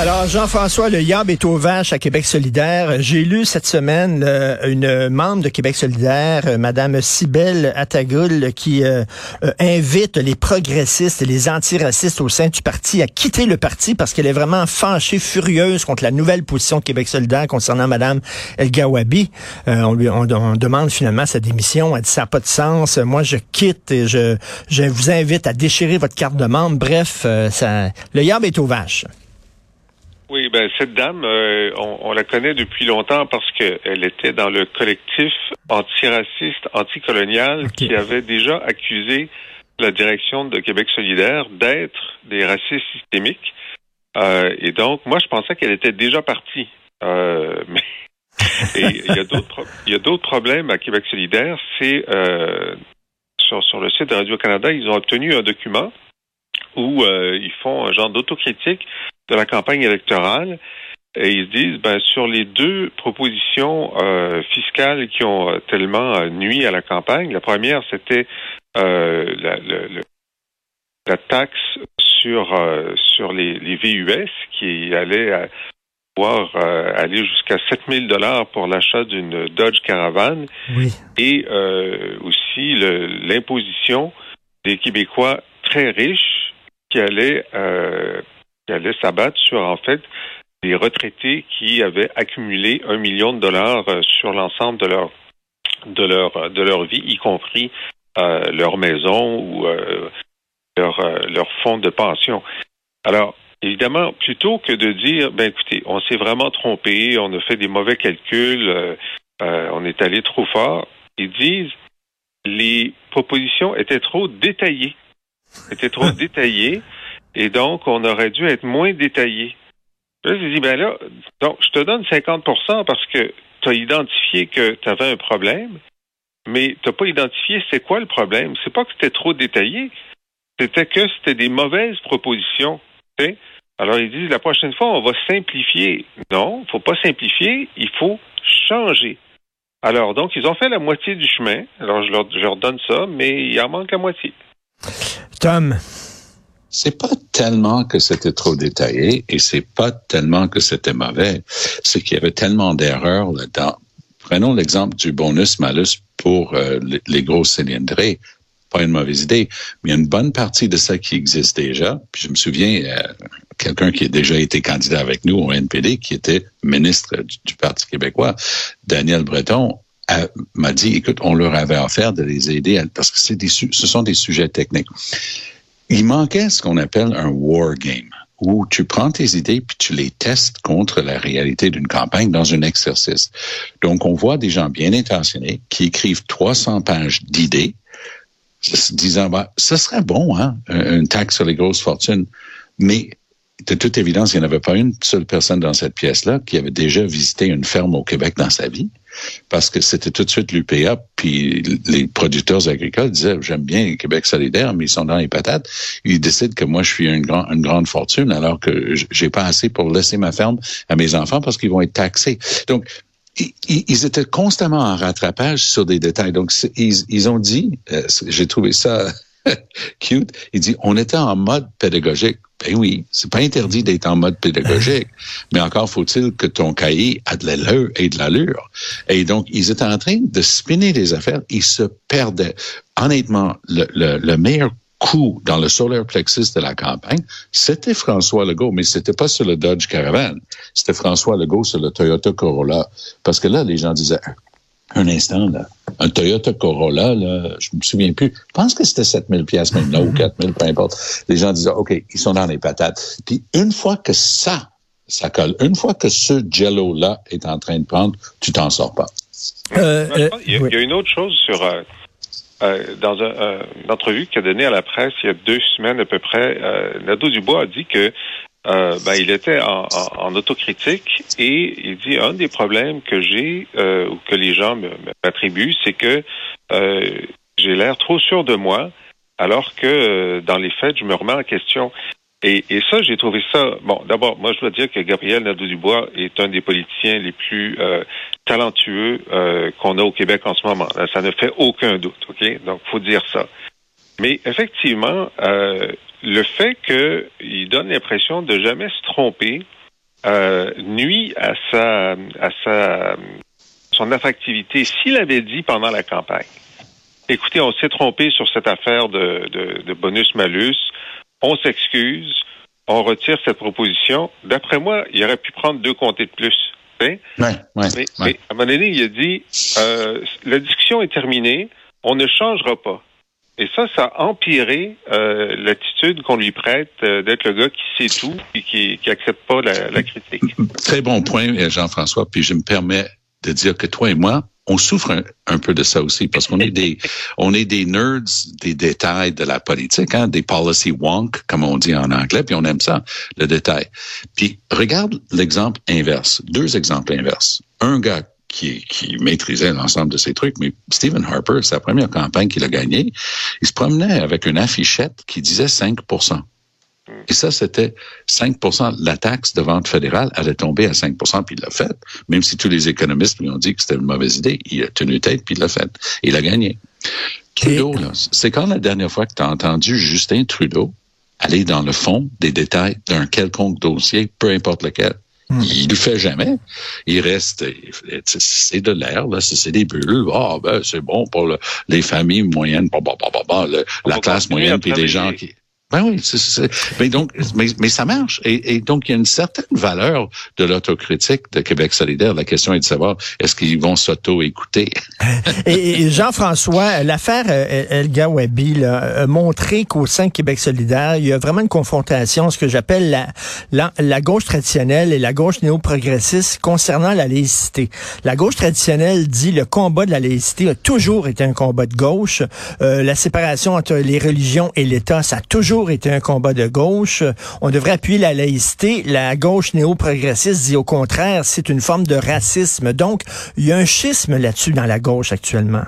Alors, Jean-François, le Yab est aux vaches à Québec solidaire. J'ai lu cette semaine euh, une membre de Québec solidaire, euh, Madame Cybelle Attagoul, qui euh, invite les progressistes et les antiracistes au sein du parti à quitter le parti parce qu'elle est vraiment fâchée, furieuse contre la nouvelle position de Québec solidaire concernant Madame El Gawabi. on lui on, demande finalement sa démission. Elle dit ça n'a pas de sens. Moi, je quitte et je, je vous invite à déchirer votre carte de membre. Bref, ça, le Yab est aux vaches. Oui, ben cette dame, euh, on, la connaît depuis longtemps parce qu'elle était dans le collectif antiraciste, anticolonial qui avait déjà accusé la direction de Québec solidaire d'être des racistes systémiques. Euh, et donc, moi, je pensais qu'elle était déjà partie. Euh, mais il y a d'autres il y a d'autres problèmes à Québec solidaire. C'est sur, sur le site de Radio Canada, ils ont obtenu un document où ils font un genre d'autocritique de la campagne électorale. Et ils disent, ben, sur les deux propositions euh, fiscales qui ont euh, tellement euh, nuit à la campagne, la première, c'était la, la, taxe sur, sur les, les, VUS qui allait pouvoir aller jusqu'à 7000 dollars pour l'achat d'une Dodge Caravan. Oui. Et aussi l'imposition des Québécois très riches qui allaient qui allait s'abattre sur, en fait, des retraités qui avaient accumulé un million de dollars euh, sur l'ensemble de leur de leur de leur vie, y compris euh, leur maison ou euh, leur leur fonds de pension. Alors évidemment, plutôt que de dire, ben écoutez, on s'est vraiment trompé, on a fait des mauvais calculs, on est allé trop fort, ils disent les propositions étaient trop détaillées, étaient trop détaillées. Et donc, on aurait dû être moins détaillé. Là, j'ai ben là, donc, je te donne 50 parce que tu as identifié que tu avais un problème, mais tu n'as pas identifié c'est quoi le problème. C'est pas que c'était trop détaillé, c'était que c'était des mauvaises propositions. Alors, ils disent, la prochaine fois, on va simplifier. Non, il faut pas simplifier, il faut changer. Alors, donc, ils ont fait la moitié du chemin. Alors, je leur, je leur donne ça, mais il en manque la moitié. Tom, c'est pas tellement que c'était trop détaillé et c'est pas tellement que c'était mauvais. C'est qu'il y avait tellement d'erreurs là-dedans. Prenons l'exemple du bonus-malus pour euh, les, gros cylindrés. Pas une mauvaise idée, mais une bonne partie de ça qui existe déjà. Puis je me souviens, euh, quelqu'un qui a déjà été candidat avec nous au NPD, qui était ministre du, Parti québécois, Daniel Breton, m'a dit, écoute, on leur avait offert de les aider parce que c'est des, ce sont des sujets techniques. Il manquait ce qu'on appelle un war game, où tu prends tes idées puis tu les testes contre la réalité d'une campagne dans un exercice. Donc, on voit des gens bien intentionnés qui écrivent 300 pages d'idées, disant, bah, ce serait bon, hein, une taxe sur les grosses fortunes, mais de toute évidence, il n'y en avait pas une seule personne dans cette pièce-là qui avait déjà visité une ferme au Québec dans sa vie parce que c'était tout de suite l'UPA, puis les producteurs agricoles disaient, j'aime bien Québec solidaire, mais ils sont dans les patates. Ils décident que moi, je suis une, grande fortune, alors que j'ai pas assez pour laisser ma ferme à mes enfants parce qu'ils vont être taxés. Donc, ils étaient constamment en rattrapage sur des détails. Donc, ils, ils ont dit, euh, j'ai trouvé ça cute, il dit, on était en mode pédagogique. Ben oui, c'est pas interdit d'être en mode pédagogique, mais encore faut-il que ton cahier a de l'allure et de l'allure. Et donc, ils étaient en train de spinner des affaires, ils se perdaient. Honnêtement, le, le, le meilleur coup dans le solar plexus de la campagne, c'était François Legault, mais c'était pas sur le Dodge Caravan. C'était François Legault sur le Toyota Corolla. Parce que là, les gens disaient, un instant, là, un Toyota Corolla, là, je me souviens plus. Je pense que c'était 7000 pièces maintenant ou 4000, peu importe. Les gens disaient, OK, ils sont dans les patates. Puis une fois que ça, ça colle, une fois que ce jello-là est en train de prendre, tu t'en sors pas. Euh, euh, il, y a, une autre chose sur euh, dans une entrevue qu'il a donnée à la presse il y a deux semaines à peu près. Nadeau Dubois a dit que euh, ben, il était en, en, autocritique et il dit un des problèmes que j'ai euh, ou que les gens m'attribuent, c'est que euh, j'ai l'air trop sûr de moi, alors que dans les faits, je me remets en question. Et, et ça, j'ai trouvé ça. Bon, d'abord, moi, je dois dire que Gabriel Nadeau-Dubois est un des politiciens les plus euh, talentueux euh, qu'on a au Québec en ce moment. Ça ne fait aucun doute, ok? Donc, faut dire ça. Mais effectivement, euh, le fait qu'il donne l'impression de jamais se tromper euh, nuit à sa, à sa, son attractivité. S'il avait dit pendant la campagne, écoutez, on s'est trompé sur cette affaire de, de, de bonus-malus, on s'excuse, on retire cette proposition. D'après moi, il aurait pu prendre deux comtés de plus. Ouais, ouais, mais, ouais. mais, à un moment donné, il a dit euh, la discussion est terminée, on ne changera pas. Et ça, ça a empiré euh, l'attitude qu'on lui prête euh, d'être le gars qui sait tout et qui, qui accepte pas la, la critique. Très bon point, Jean-François. Puis je me permets de dire que toi et moi, on souffre un, un, peu de ça aussi parce qu'on est des on est des nerds des détails de la politique, hein, des policy wonk comme on dit en anglais, puis on aime ça, le détail. Puis regarde l'exemple inverse, deux exemples inverses. Un gars qui, qui maîtrisait l'ensemble de ces trucs, mais Stephen Harper, sa première campagne qu'il a gagnée, il se promenait avec une affichette qui disait 5% et ça, c'était 5% La taxe de vente fédérale allait tomber à 5% puis il l'a fait. Même si tous les économistes lui ont dit que c'était une mauvaise idée, il a tenu tête puis il l'a fait. Il a gagné. Trudeau, là, c'est quand la dernière fois que tu as entendu Justin Trudeau aller dans le fond des détails d'un quelconque dossier, peu importe lequel? Hmm. Il le fait jamais. Il reste, c'est de l'air, là, c'est des bulles. Ah, ben, c'est bon pour le, les familles moyennes, bah, bah, bah, la classe moyenne, puis les gens qui... Ben oui, c'est, c'est, mais donc, mais, mais ça marche. Et, et, donc, il y a une certaine valeur de l'autocritique de Québec solidaire. La question est de savoir est-ce qu'ils vont s'auto-écouter? et, Jean-François, l'affaire Elga Wabi a montré qu'au sein de Québec solidaire, il y a vraiment une confrontation, ce que j'appelle la, la, la gauche traditionnelle et la gauche néo-progressiste concernant la laïcité. La gauche traditionnelle dit le combat de la laïcité a toujours été un combat de gauche. Euh, la séparation entre les religions et l'État, ça a toujours été un combat de gauche. On devrait appuyer la laïcité. La gauche néo-progressiste dit au contraire, c'est une forme de racisme. Donc, il y a un schisme là-dessus dans la gauche actuellement.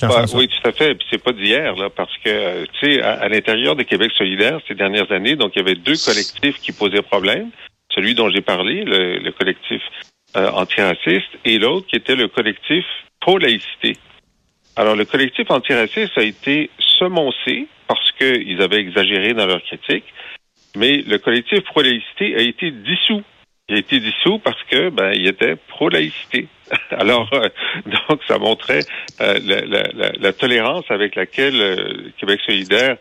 Bah, oui, tout à fait. Puis c'est pas d'hier, parce que tu sais, à, l'intérieur de Québec solidaire ces dernières années, donc il y avait deux collectifs qui posaient problème. Celui dont j'ai parlé, le, le collectif euh, antiraciste, et l'autre qui était le collectif pro-laïcité. Alors, le collectif antiraciste a été semoncé parce qu'ils avaient exagéré dans leur critique, mais le collectif pro-laïcité a été dissous. Il a été dissous parce que ben il était pro-laïcité. Alors euh, donc ça montrait euh, la, la, la, tolérance avec laquelle euh, Québec solidaire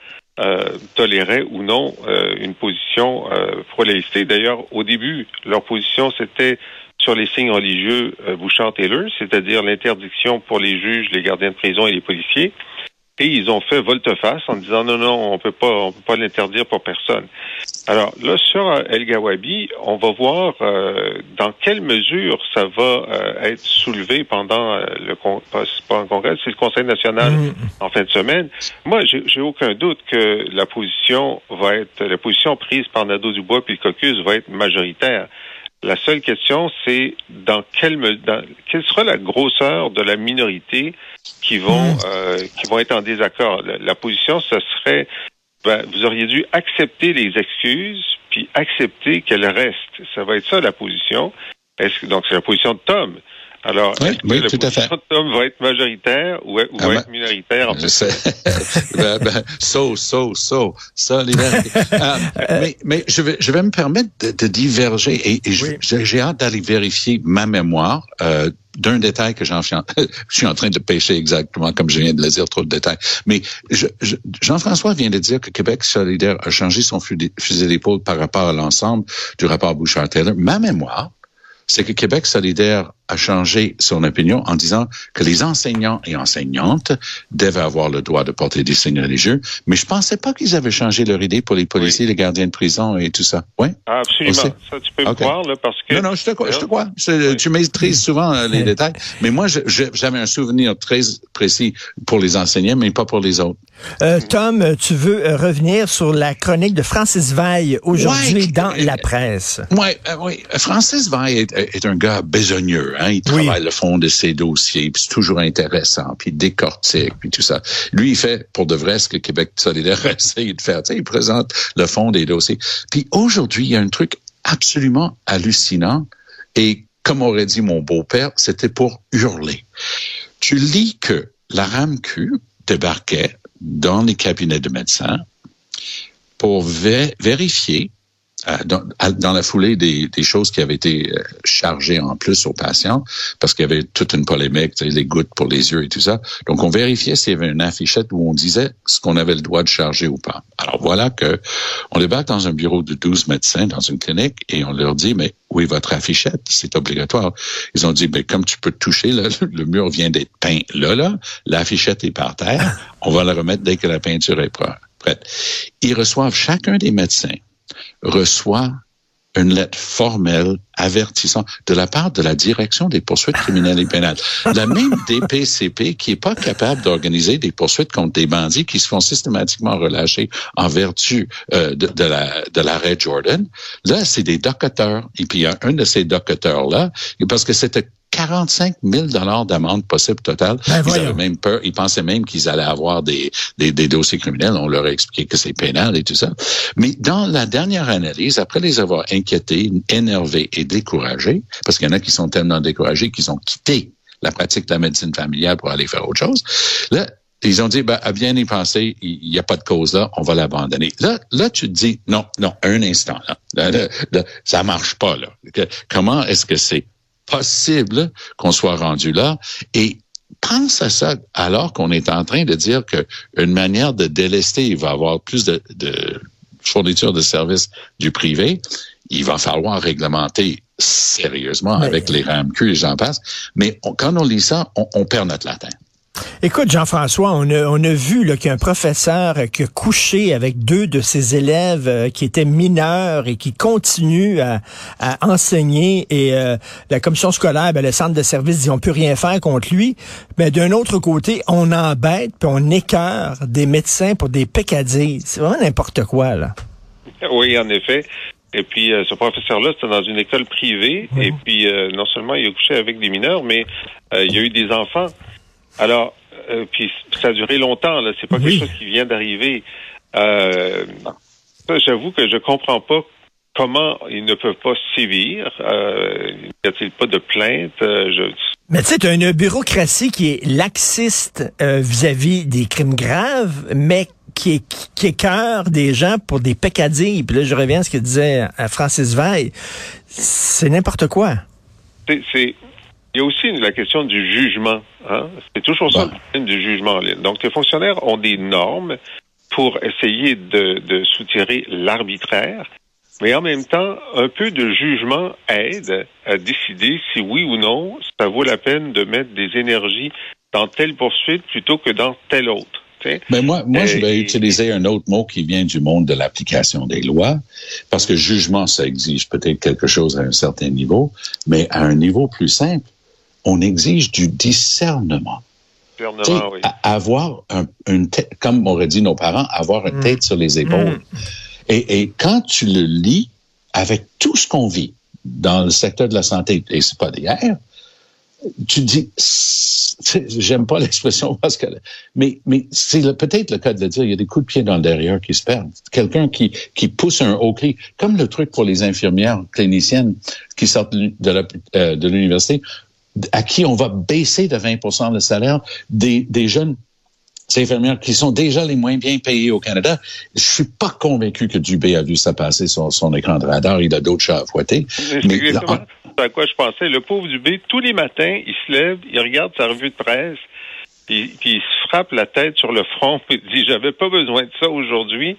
tolérait ou non une position pro-laïcité. D'ailleurs, au début, leur position c'était sur les signes religieux Bouchard-Taylor, c'est-à-dire l'interdiction pour les juges, les gardiens de prison et les policiers. Et ils ont fait volte-face en disant non, non, on peut pas, on peut pas l'interdire pour personne. Alors là, sur euh, El Gawabi, on va voir euh, dans quelle mesure ça va euh, être soulevé pendant euh, le pas, pas un congrès, c'est le Conseil national mmh. en fin de semaine. Moi, j'ai aucun doute que la position va être, la position prise par Nadeau-Dubois puis le caucus va être majoritaire. La seule question, c'est dans quelle dans, quelle sera la grosseur de la minorité qui vont euh, qui vont être en désaccord? La, la position, ce serait ben, vous auriez dû accepter les excuses puis accepter qu'elles restent. Ça va être ça la position. Est-ce que donc c'est la position de Tom. Alors, oui, est-ce que oui, tout à fait. de Tom va être majoritaire ou, ou Ah va ben, être minoritaire en fait? ben, ben, so, so, so, solidarité. euh, mais, mais je vais, je vais me permettre de, de diverger et, et Oui. j'ai hâte d'aller vérifier ma mémoire euh, d'un détail que j'en suis, en, je suis en train de pêcher exactement comme je viens de le dire, trop de détails. Mais je- je- Jean-François vient de dire que Québec solidaire a changé son fu- fusil d'épaule par rapport à l'ensemble du rapport Bouchard-Taylor. Ma mémoire, c'est que Québec solidaire a changé son opinion en disant que les enseignants et enseignantes devaient avoir le droit de porter des signes religieux, mais je pensais pas qu'ils avaient changé leur idée pour les policiers, les gardiens de prison et tout ça. Oui? Ah, absolument. Ça, tu peux Ok. me croire là, parce que Non, non, je te crois. Je te crois. Oui. Tu maîtrises souvent euh, les détails, mais moi, je- je- j'avais un souvenir très précis pour les enseignants, mais pas pour les autres. Euh, Tom, tu veux euh, revenir sur la chronique de Francis Veil aujourd'hui Ouais, dans euh, la presse. Ouais, euh, oui, Francis Veil est, est un gars besogneux. Hein? Il travaille le fond de ses dossiers, puis c'est toujours intéressant, puis il décortique, puis tout ça. Lui, il fait pour de vrai ce que Québec solidaire essaye de faire. Tu sais, il présente le fond des dossiers. Puis aujourd'hui, il y a un truc absolument hallucinant et comme aurait dit mon beau-père, c'était pour hurler. Tu lis que la RAMQ débarquait dans les cabinets de médecins pour vérifier euh, dans, la foulée des, choses qui avaient été euh, chargées en plus aux patients, parce qu'il y avait toute une polémique, les gouttes pour les yeux et tout ça. Donc, on vérifiait s'il y avait une affichette où on disait ce qu'on avait le droit de charger ou pas. Alors, voilà que on débarque dans un bureau de 12 médecins dans une clinique et on leur dit, mais oui, votre affichette, c'est obligatoire. Ils ont dit, mais comme tu peux toucher, là, le mur vient d'être peint là, là, l'affichette est par terre, on va la remettre dès que la peinture est prête. Ils reçoivent chacun des médecins reçoit une lettre formelle avertissant de la part de la direction des poursuites criminelles et pénales. La même DPCP qui est pas capable d'organiser des poursuites contre des bandits qui se font systématiquement relâcher en vertu euh, de, de, la de l'arrêt Jordan. Là, c'est des docteurs. Et puis il y a un de ces docteurs là, parce que c'était 45 000 dollars d'amende possible totale. Ben, ils avaient même peur, ils pensaient même qu'ils allaient avoir des, des, des, dossiers criminels. On leur a expliqué que c'est pénal et tout ça. Mais dans la dernière analyse, après les avoir inquiétés, énervés et découragés, parce qu'il y en a qui sont tellement découragés qu'ils ont quitté la pratique de la médecine familiale pour aller faire autre chose, là, ils ont dit, ben, à bien y penser, il n'y a pas de cause là, on va l'abandonner. Là, là, tu te dis, non, non, un instant, là, là, là ça marche pas, là. Comment est-ce que c'est possible qu'on soit rendu là. Et pense à ça alors qu'on est en train de dire qu'une manière de délester, il va avoir plus de, de fourniture de services du privé. Il va falloir réglementer sérieusement avec les RAMQ et j'en passe. Mais quand on lit ça, on, on perd notre latin. Écoute, Jean-François, on a, on a vu qu'il y a un professeur qui a couché avec deux de ses élèves euh, qui étaient mineurs et qui continue à, enseigner. Et euh, la commission scolaire, ben, le centre de service dit on peut rien faire contre lui. Mais d'un autre côté, on embête puis on écœure des médecins pour des peccadilles. C'est vraiment n'importe quoi, là. Oui, en effet. Et puis, euh, ce professeur-là, c'était dans une école privée. Et puis, non seulement il a couché avec des mineurs, mais il y a eu des enfants. Alors, euh, puis ça a duré longtemps, là. C'est pas quelque chose qui vient d'arriver. Euh, J'avoue que je comprends pas comment ils ne peuvent pas sévir. Euh, y a-t-il pas de plainte? Euh, je... Mais tu sais, tu as une bureaucratie qui est laxiste euh, vis-à-vis des crimes graves, mais qui est qui écœure des gens pour des peccadilles. Puis là, je reviens à ce que disait Francis Veil. C'est n'importe quoi. C'est il y a aussi la question du jugement. Hein? C'est toujours ça le problème du jugement en ligne. Donc, les fonctionnaires ont des normes pour essayer de, de soutirer l'arbitraire, mais en même temps, un peu de jugement aide à décider si oui ou non ça vaut la peine de mettre des énergies dans telle poursuite plutôt que dans telle autre. Mais moi, moi, je vais utiliser un autre mot qui vient du monde de l'application des lois, parce que jugement, ça exige peut-être quelque chose à un certain niveau, mais à un niveau plus simple, on exige du discernement. discernement oui. Avoir un, une tête, comme m'auraient dit nos parents, avoir une mm. tête sur les épaules. Mm. Et, et, quand tu le lis avec tout ce qu'on vit dans le secteur de la santé, et c'est pas d'hier, tu dis, j'aime pas l'expression parce que, mais, mais c'est peut-être le cas de le dire, il y a des coups de pied dans le derrière qui se perdent. Quelqu'un qui, qui pousse un haut cri, comme le truc pour les infirmières cliniciennes qui sortent de euh, l'université à qui on va baisser de 20% le salaire des, des jeunes infirmières qui sont déjà les moins bien payés au Canada. Je suis pas convaincu que Dubé a vu ça passer sur son écran de radar. Il a d'autres chats à fouetter. Mais, exactement à quoi je pensais. Le pauvre Dubé, tous les matins, il se lève, il regarde sa revue de presse, puis, il se frappe la tête sur le front et dit j'avais pas besoin de ça aujourd'hui.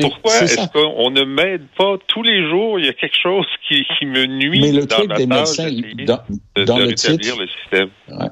Pourquoi est-ce qu'on ne m'aide pas tous les jours? Il y a quelque chose qui, me nuit mais le dans des médecins, dans, dans le titre, le système.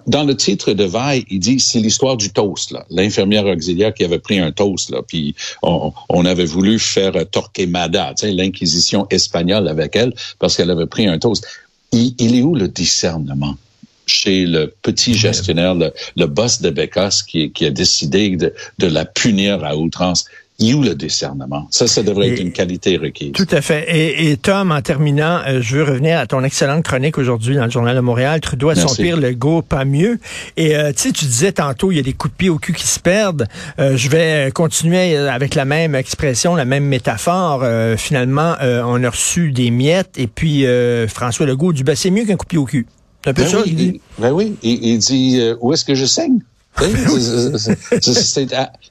Dans le titre de Vaille, il dit c'est l'histoire du toast. L'infirmière auxiliaire qui avait pris un toast là, puis on, avait voulu faire Torquemada, l'inquisition espagnole avec elle parce qu'elle avait pris un toast. il est où le discernement? Chez le petit gestionnaire, le, boss de Bécasse qui, qui a décidé de, de, la punir à outrance. il y a le discernement? Ça, ça devrait être une qualité requise. Tout à fait. Et, et Tom, en terminant, euh, je veux revenir à ton excellente chronique aujourd'hui dans le Journal de Montréal. Trudeau à son pire, le go pas mieux. Et euh, tu sais, tu disais tantôt, il y a des coups de pied au cul qui se perdent. Euh, je vais continuer avec la même expression, la même métaphore. finalement, on a reçu des miettes et puis François Legault dit, ben, c'est mieux qu'un coup de pied au cul. C'est un peu ben ça, oui, il dit. Ben oui, il, il dit, où est-ce que je saigne?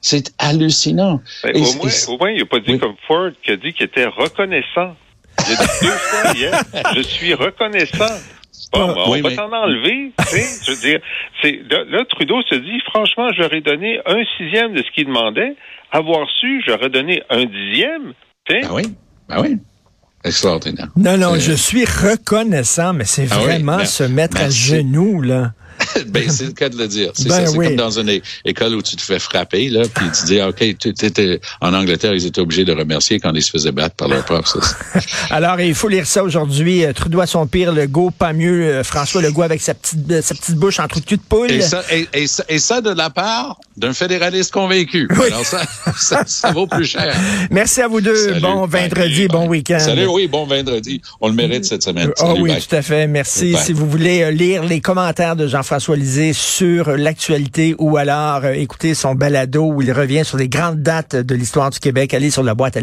C'est hallucinant. Ben, au, moins, au, moins, il n'a pas dit comme Ford qui a dit qu'il était reconnaissant. Il a dit deux fois hier, je suis reconnaissant. Bon, ah, on va t'en enlever. je veux dire, c'est là, Trudeau se dit, franchement, j'aurais donné un sixième de ce qu'il demandait. Avoir su, j'aurais donné un dixième. Ah oui, ben oui. Extraordinaire. Non, non, je suis reconnaissant, mais c'est ah vraiment se mettre à genoux, là. ben, c'est le cas de le dire. C'est ben comme dans une école où tu te fais frapper, là, puis tu dis, OK, tu étais, en Angleterre, ils étaient obligés de remercier quand ils se faisaient battre par leurs profs. Alors, il faut lire ça aujourd'hui. Euh, Trudeau à son pire, Legault, pas mieux. Euh, François Legault avec sa petite, euh, sa petite bouche entre cul de poule. Et ça, et, ça, et ça, de la part d'un fédéraliste convaincu. Alors, ça, ça, vaut plus cher. Merci à vous deux. bon vendredi, bon week-end. Salut, oui, bon vendredi. On le mérite cette semaine. oh, oui, tout à fait. Merci. Si vous voulez lire les commentaires de Jean-François Sur l'actualité ou alors euh, écouter son balado où il revient sur les grandes dates de l'histoire du Québec, allez sur la boîte